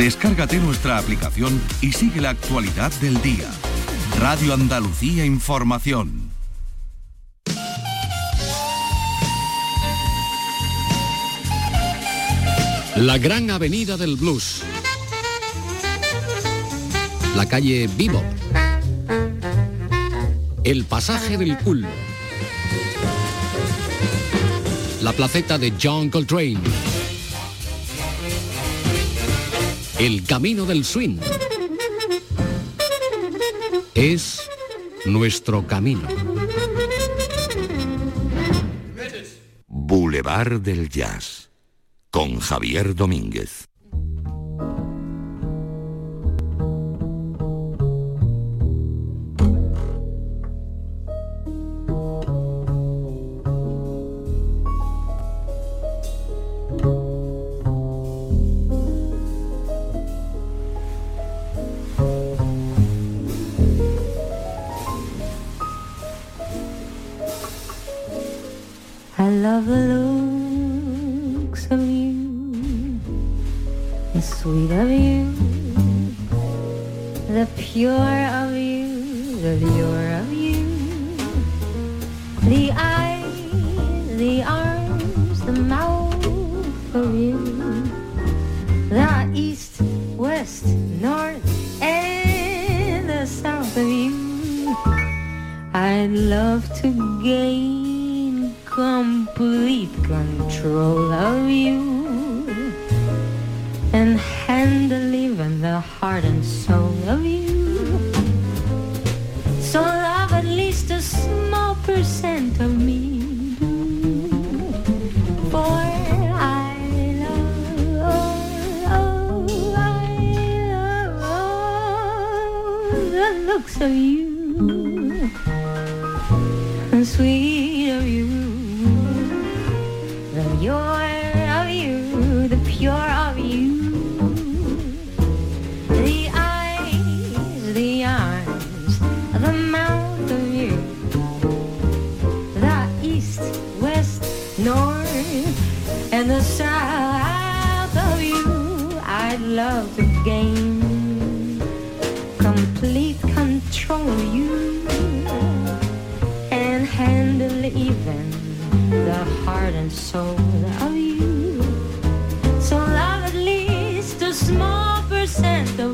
Descárgate nuestra aplicación y sigue la actualidad del día. Radio Andalucía Información. La gran avenida del blues. La calle Vivo. El pasaje del cool. La placeta de John Coltrane. El camino del swing. Es nuestro camino. Boulevard del Jazz con Javier Domínguez. Handle even the heart and soul of you. So love at least a small percent of me. For I love, oh, I love the looks of you and sweet of you, the pure and the south of you. I'd love to gain complete control of you and handle even the heart and soul of you. So love at least a small percent of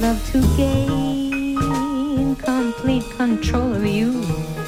love to gain complete control of you.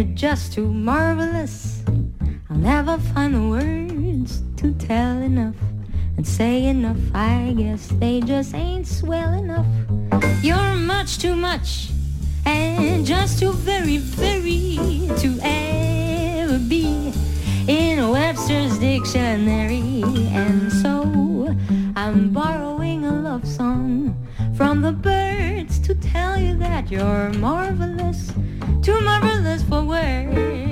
Just too marvelous. I'll never find the words to tell enough and say enough. I guess they just ain't swell enough. You're much too much and just too very, very to ever be in Webster's dictionary. And so I'm borrowing a love song from the birds to tell you that you're marvelous to my for forward.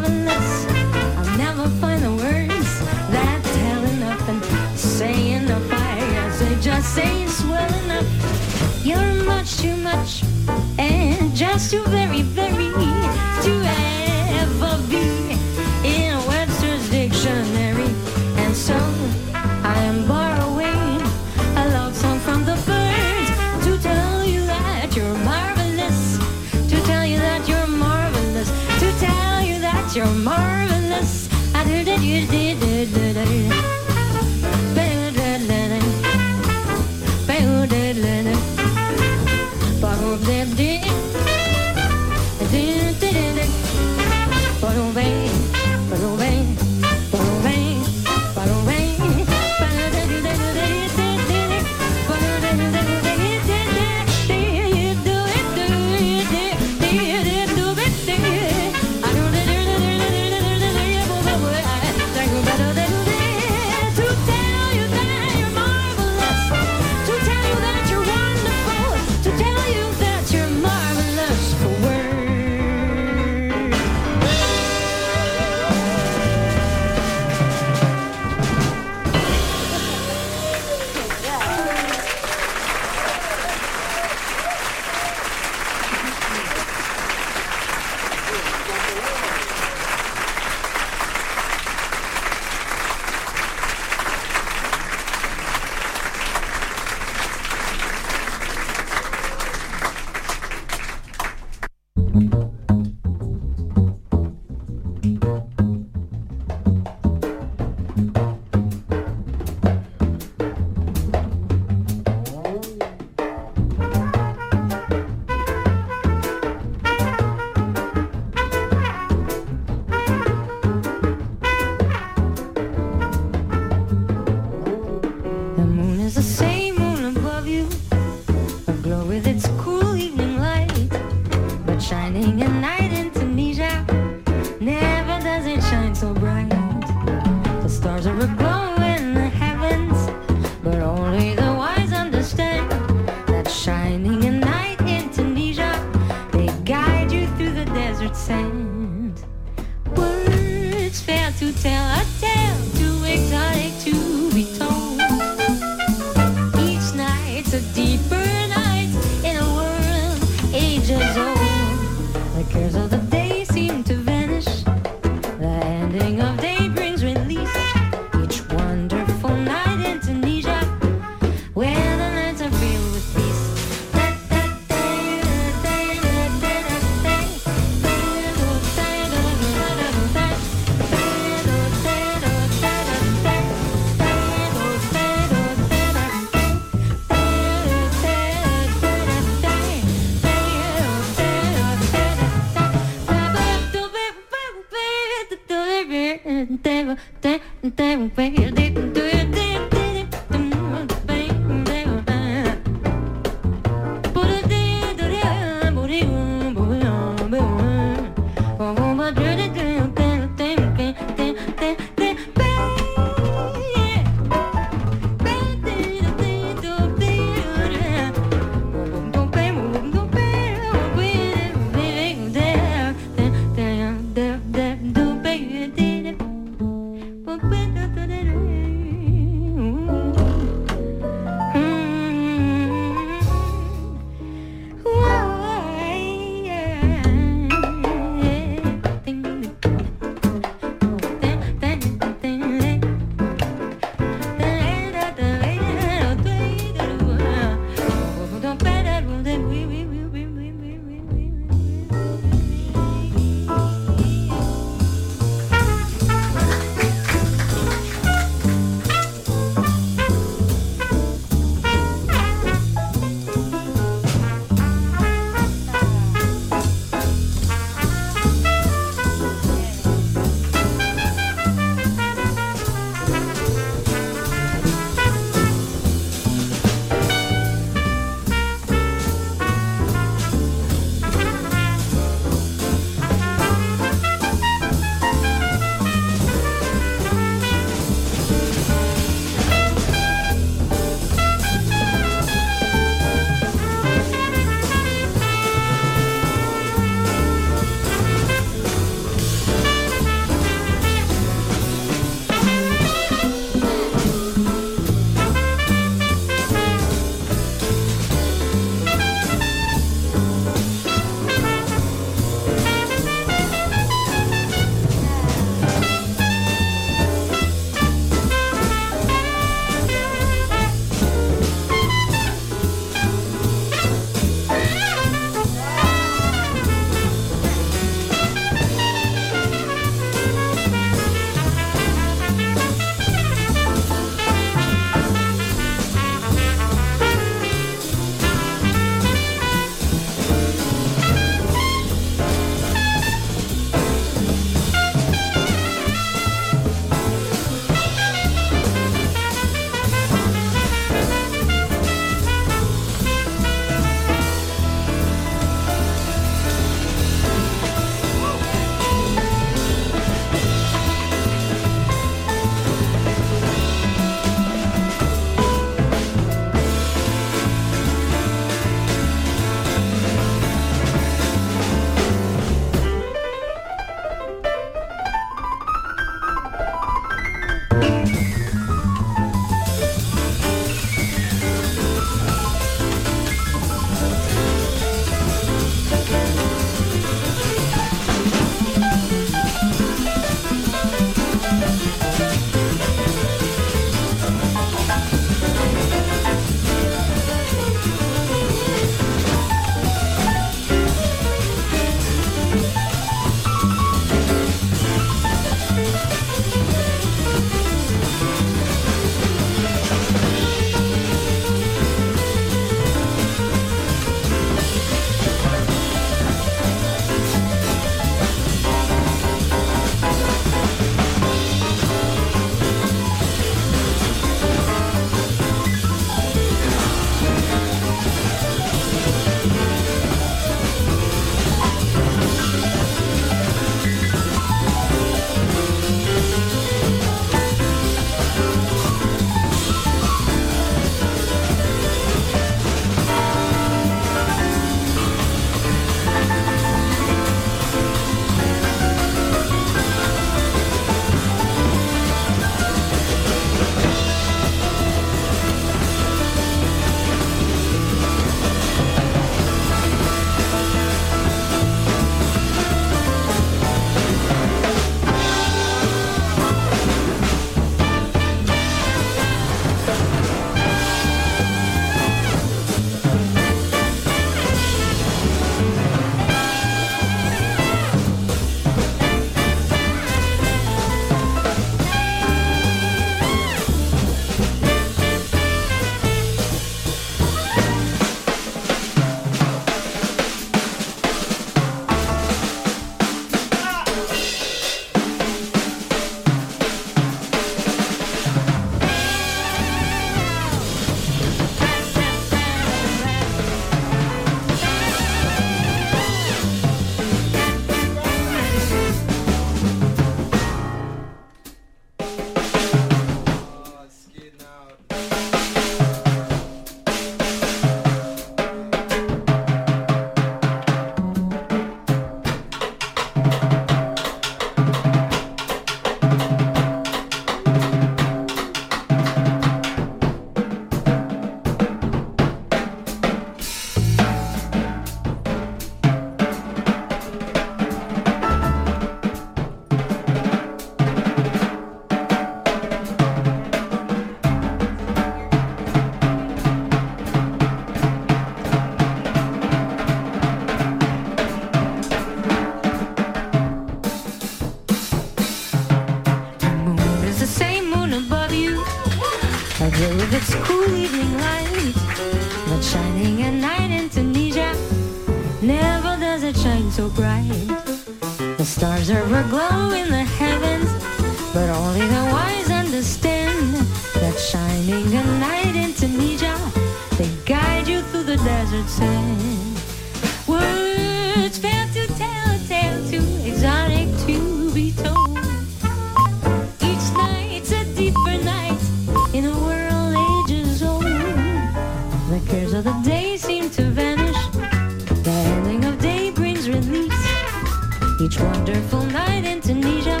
Each wonderful night in Tunisia,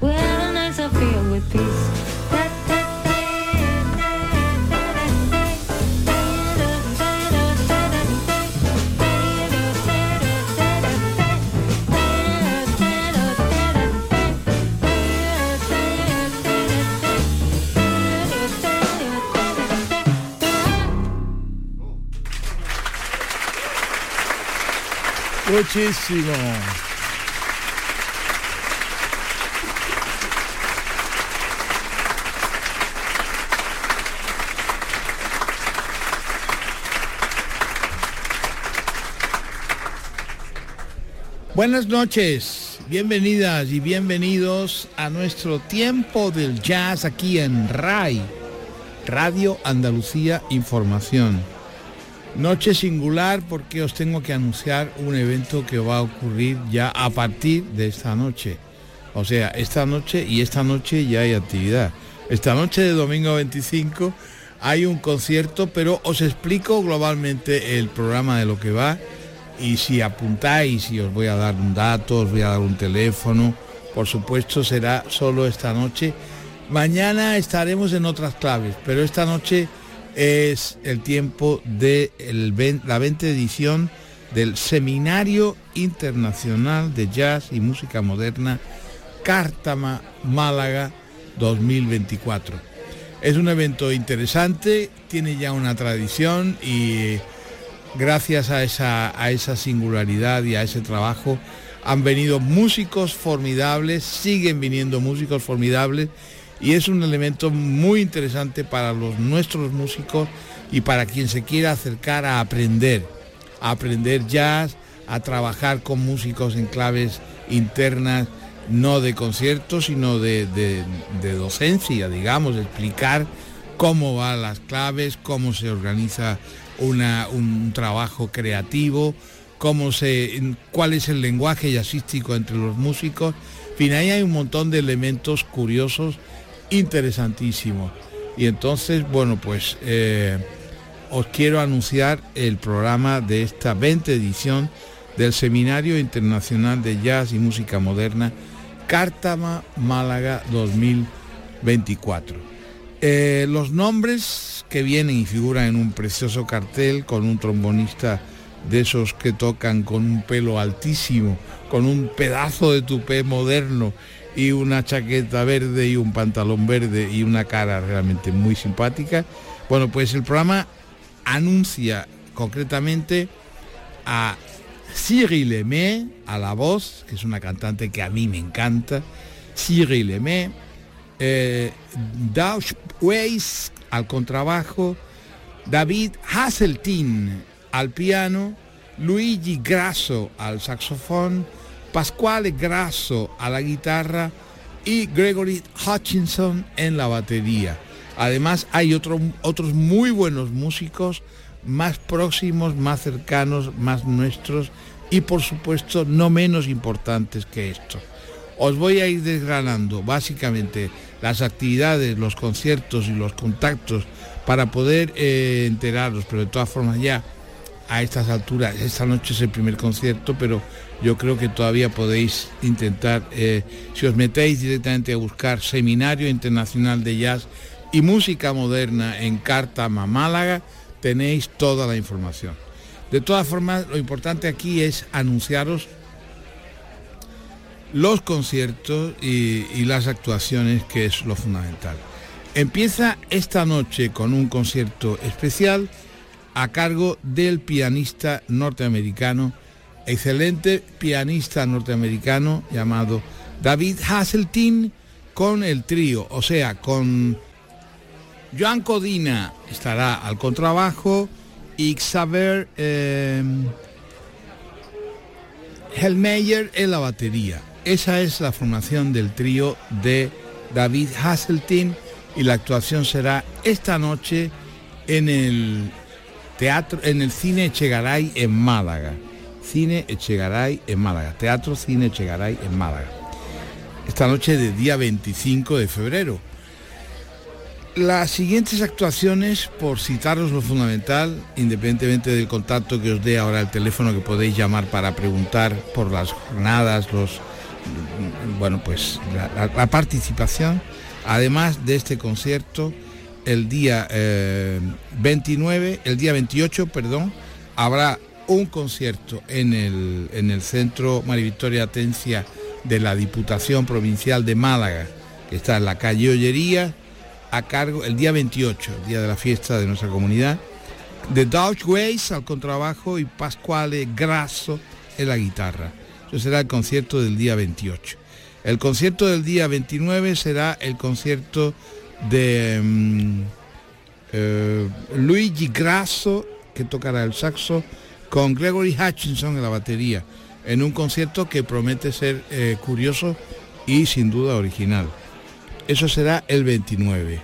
where filled with peace. Buenas noches, bienvenidas y bienvenidos a nuestro tiempo del jazz aquí en RAI, Radio Andalucía Información. Noche singular porque os tengo que anunciar un evento que va a ocurrir ya a partir de esta noche. O sea, esta noche y esta noche ya hay actividad. Esta noche de domingo 25 hay un concierto, pero os explico globalmente el programa de lo que va y si apuntáis y os voy a dar un dato, os voy a dar un teléfono, por supuesto será solo esta noche. Mañana estaremos en otras claves, pero esta noche es el tiempo de la 20 edición del Seminario Internacional de Jazz y Música Moderna Cártama Málaga 2024. Es un evento interesante, tiene ya una tradición y gracias a esa, singularidad y a ese trabajo han venido músicos formidables, siguen viniendo músicos formidables y es un elemento muy interesante para los nuestros músicos y para quien se quiera acercar a aprender, a aprender jazz, a trabajar con músicos en claves internas, no de conciertos, sino de, docencia, digamos, explicar cómo van las claves, cómo se organiza un trabajo creativo, cómo se, cuál es el lenguaje jazzístico entre los músicos. En fin, ahí hay un montón de elementos curiosos interesantísimo. Y entonces, bueno, pues eh, os quiero anunciar el programa de esta 20 edición del Seminario Internacional de Jazz y Música Moderna, Cártama Málaga 2024. Eh, los nombres que vienen y figuran en un precioso cartel con un trombonista de esos que tocan con un pelo altísimo, con un pedazo de tupé moderno y una chaqueta verde y un pantalón verde y una cara realmente muy simpática. Bueno, pues el programa anuncia concretamente a Cyril Lemé a la voz, que es una cantante que a mí me encanta, Cyril Lemé, eh, Weiss al contrabajo, David Hasseltine al piano, Luigi Grasso al saxofón, Pasquale Grasso a la guitarra y Gregory Hutchinson en la batería. Además hay otros muy buenos músicos, más próximos, más cercanos, más nuestros y por supuesto no menos importantes que estos. Os voy a ir desgranando básicamente las actividades, los conciertos y los contactos para poder eh, enteraros, pero de todas formas ya a estas alturas, esta noche es el primer concierto, pero yo creo que todavía podéis intentar, eh, si os metéis directamente a buscar Seminario Internacional de Jazz y Música Moderna en Cártama, Málaga, tenéis toda la información. De todas formas, lo importante aquí es anunciaros los conciertos y, las actuaciones, que es lo fundamental. Empieza esta noche con un concierto especial a cargo del pianista norteamericano, excelente pianista norteamericano llamado David Hasseltine con el trío, o sea, con Joan Codina estará al contrabajo y Xavier eh, Helmeyer en la batería. Esa es la formación del trío de David Hasseltine y la actuación será esta noche en el teatro en el Cine Echegaray en Málaga. Cine Echegaray en Málaga. Teatro Cine Echegaray en Málaga. Esta noche de día 25 de febrero. Las siguientes actuaciones, por citaros lo fundamental, independientemente del contacto que os dé ahora el teléfono que podéis llamar para preguntar por las jornadas, los bueno pues la, participación, además de este concierto, el día 29, eh, el día 28, perdón, habrá un concierto en el, en el Centro María Victoria Atencia de la Diputación Provincial de Málaga, que está en la calle Ollería, a cargo el día 28, el día de la fiesta de nuestra comunidad, de Dodge Ways al contrabajo y Pasquale Grasso en la guitarra. Será el concierto del día 28. El concierto del día 29 será el concierto de mm, eh, Luigi Grasso, que tocará el saxo, con Gregory Hutchinson en la batería, en un concierto que promete ser eh, curioso y sin duda original. Eso será el 29.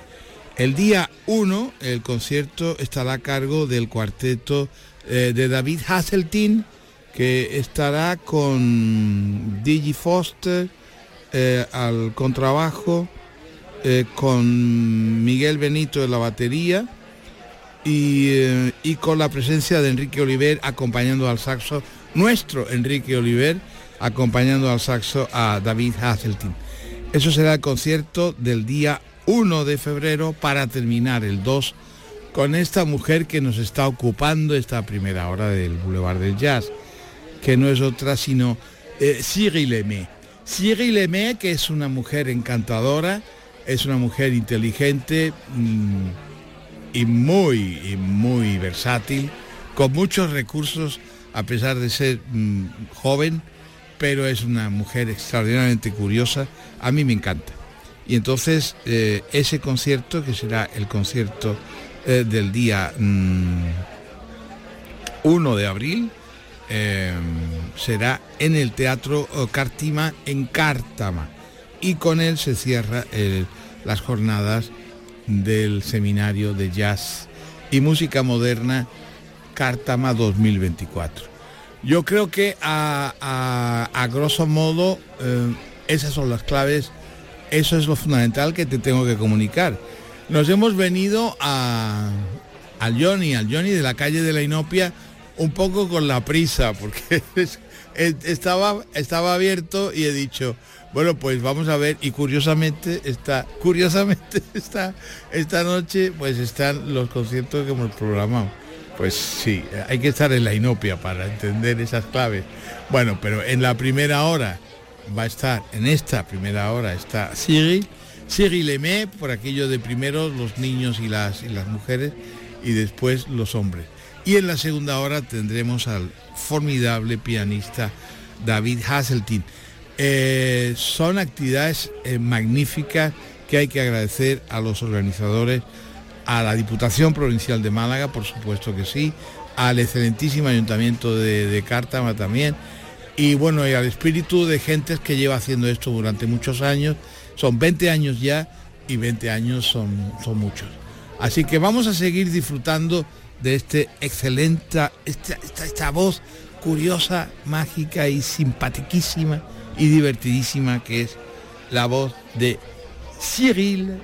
El día 1 el concierto estará a cargo del cuarteto eh, de David Hasseltine, que estará con Digi Foster eh, al contrabajo, eh, con Miguel Benito en la batería y, y, con la presencia de Enrique Oliver acompañando al saxo, nuestro Enrique Oliver acompañando al saxo a David Hasseltine. Eso será el concierto del día 1 de febrero para terminar el 2 con esta mujer que nos está ocupando esta primera hora del Boulevard del Jazz, que no es otra sino eh, Cyril Aimé. Cyril que es una mujer encantadora, es una mujer inteligente mm, y muy, muy versátil, con muchos recursos, a pesar de ser mm, joven, pero es una mujer extraordinariamente curiosa, a mí me encanta. Y entonces eh, ese concierto, que será el concierto eh, del día 1 mm, de abril, eh, será en el Teatro Cartima en Cártama. Y con él se cierra las jornadas del Seminario de Jazz y Música Moderna Cártama 2024. Yo creo que a, grosso modo eh, esas son las claves, eso es lo fundamental que te tengo que comunicar. Nos hemos venido a, al Johnny, al Johnny de la calle de la Inopia, un poco con la prisa, porque estaba, estaba abierto y he dicho, bueno, pues vamos a ver, y curiosamente está, curiosamente está, esta noche pues están los conciertos que hemos programado. Pues sí, hay que estar en la inopia para entender esas claves. Bueno, pero en la primera hora va a estar, en esta primera hora está Cyril, Cyril Lemé, por aquello de primero los niños y las, y las mujeres, y después los hombres. Y en la segunda hora tendremos al formidable pianista David Hasseltine. Eh, son actividades eh, magníficas que hay que agradecer a los organizadores a la Diputación Provincial de Málaga, por supuesto que sí, al excelentísimo Ayuntamiento de, Cártama también, y bueno, y al espíritu de gentes que lleva haciendo esto durante muchos años, son 20 años ya y 20 años son, son muchos. Así que vamos a seguir disfrutando de este excelente, esta, esta, voz curiosa, mágica y simpaticísima y divertidísima que es la voz de Cyril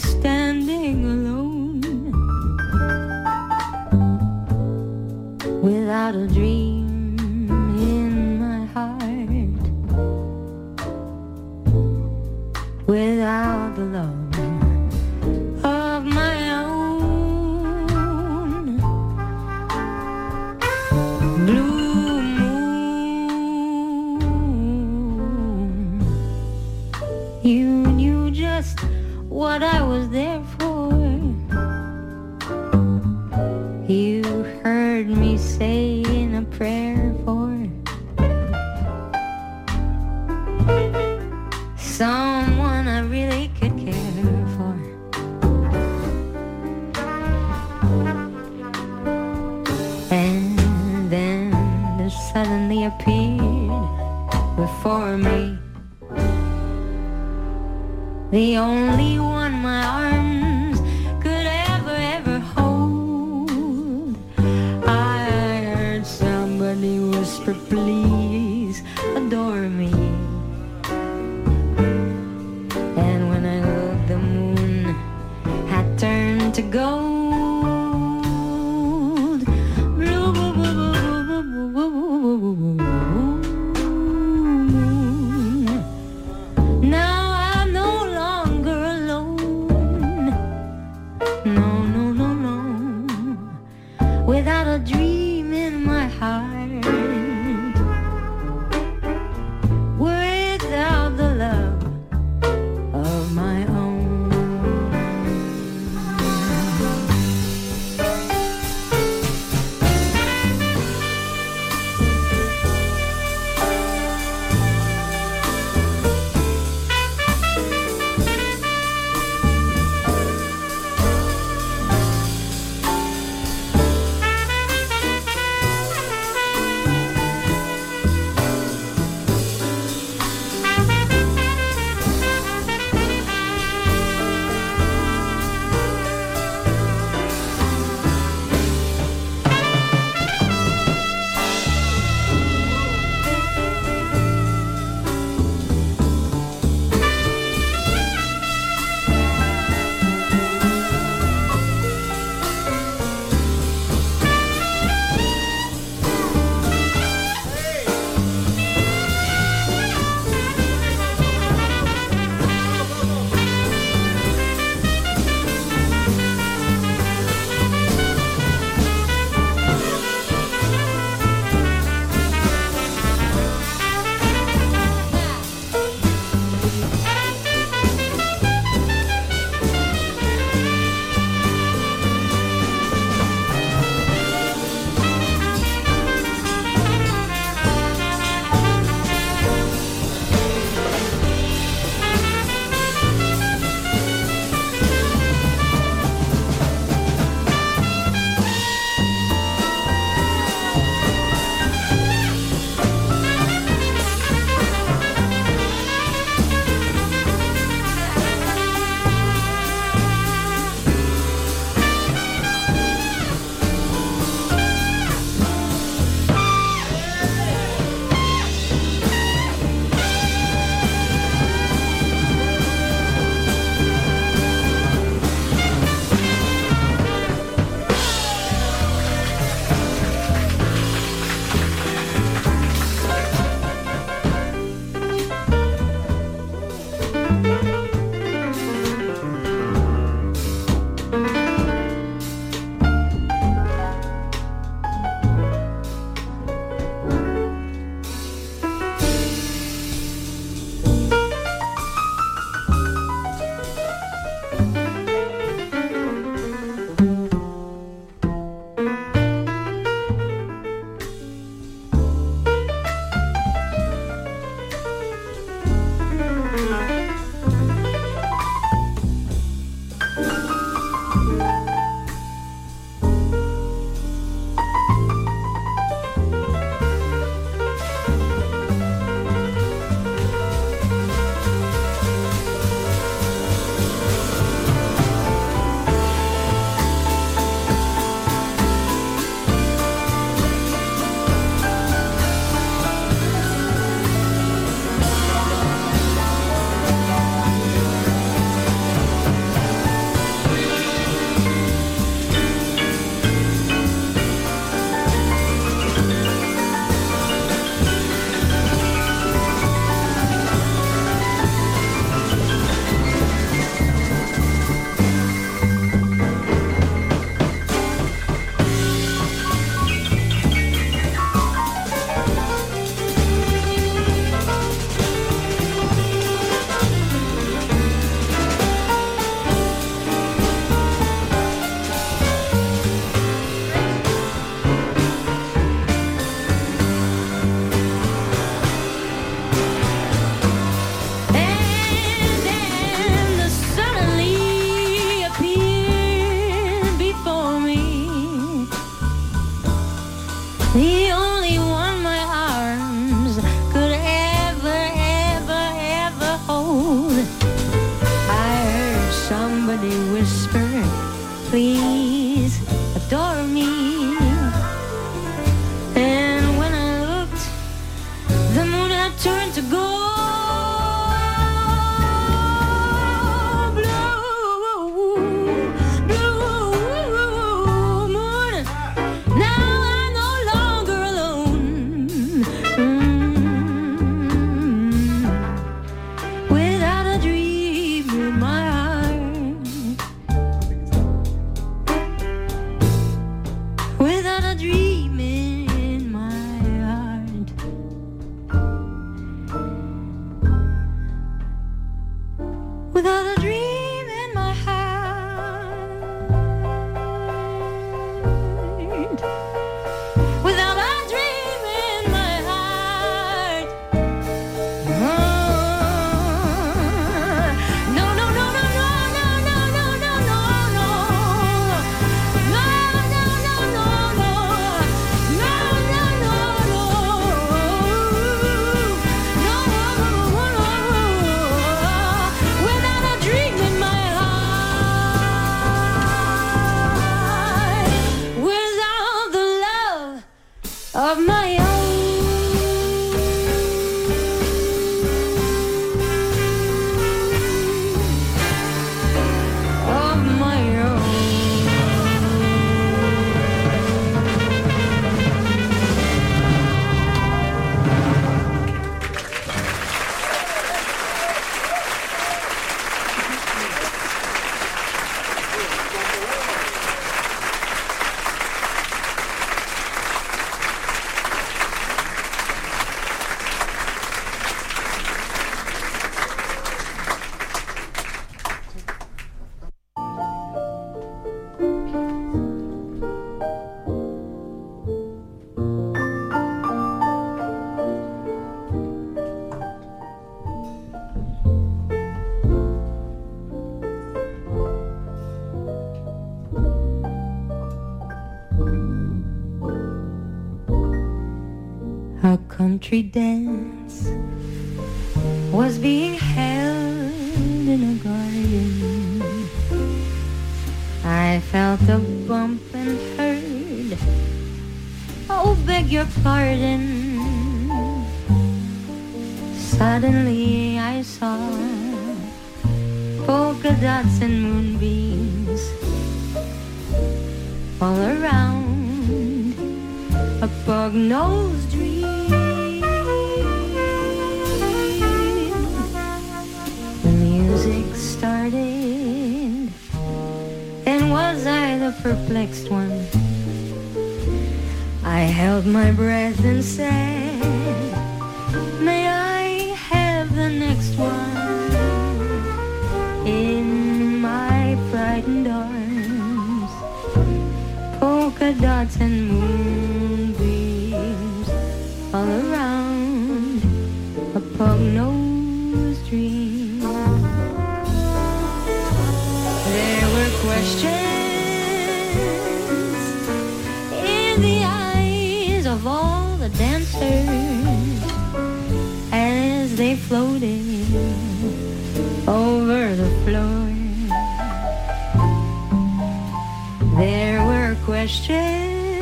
して country dance was being held in a garden. I felt a bump and heard, oh, beg your pardon. Suddenly I saw polka dots and moonbeams all around a bug-nosed perplexed one. I held my breath and said, May I have the next one in my frightened arms? Polka dots and moonbeams all around a pug-nosed floated over the floor. There were questions,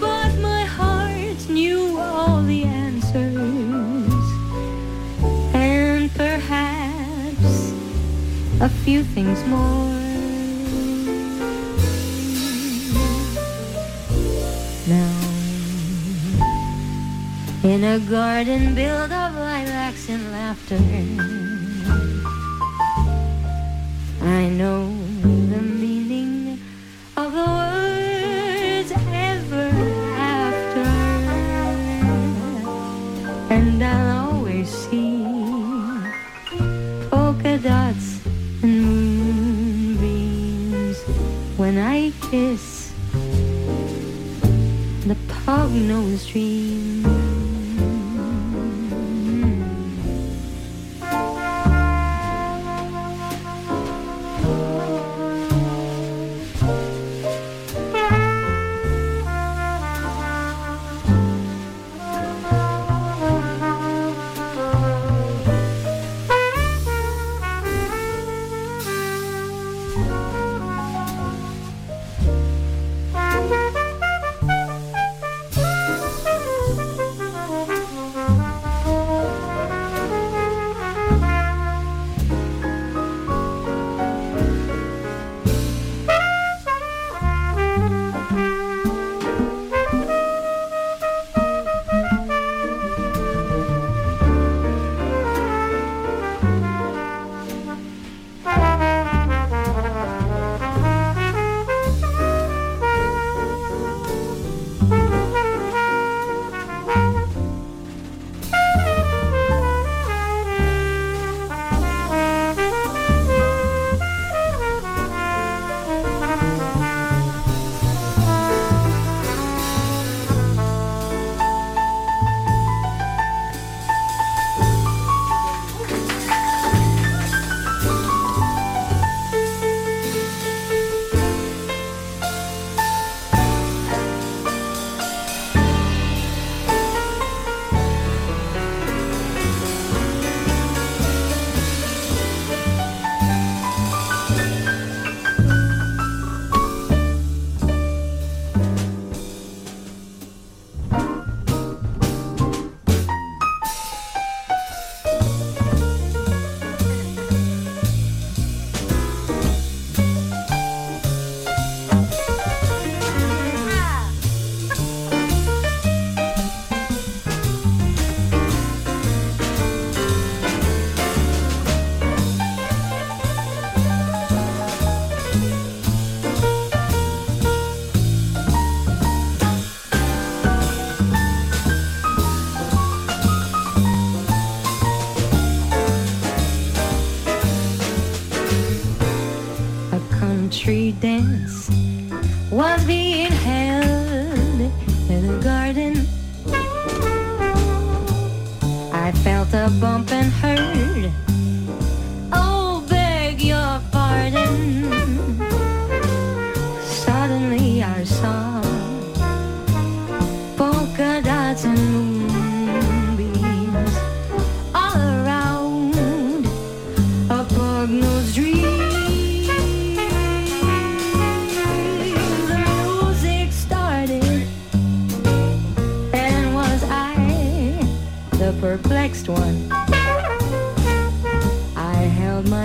but my heart knew all the answers, and perhaps a few things more. In a garden built of lilacs and laughter.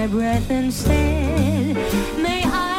Breath and said, May I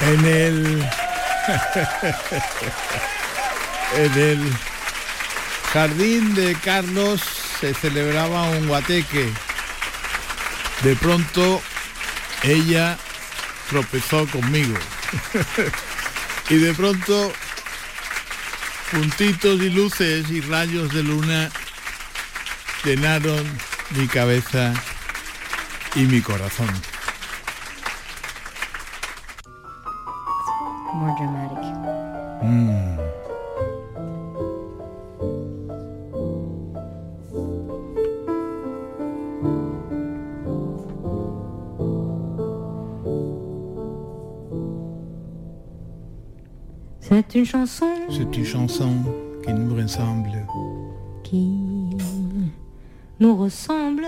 En el en el jardín de Carlos se celebraba un guateque. De pronto ella tropezó conmigo. y de pronto puntitos y luces y rayos de luna llenaron mi cabeza y mi corazón. Une chanson qui nous ressemble. qui nous ressemble.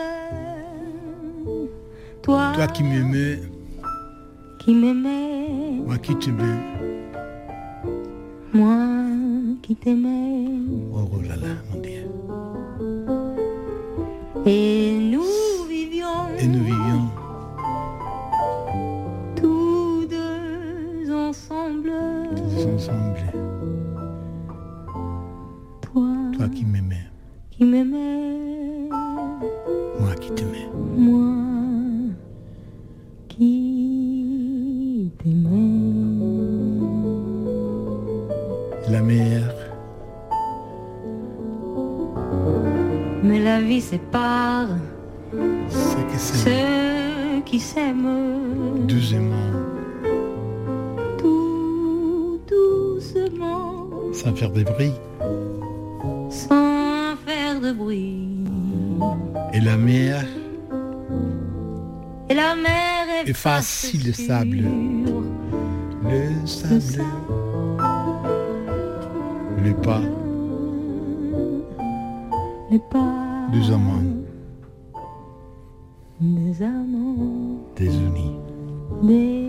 Toi, Toi qui m'aimais, qui m'aimais, moi qui t'aimais. moi qui t'aimais. Oh, oh là là, mon Dieu. Et nous vivions Et nous vivions qui m'aimais, moi qui t'aimais. moi qui t'aimais. La mer, Mais la vie sépare c'est que c'est ceux qui s'aiment doucement, tout doucement, sans faire de bruit. De bruit. Et la mer Et la mer efface le sable. Le sable. Les pas Les pas des amants des amants désunis. des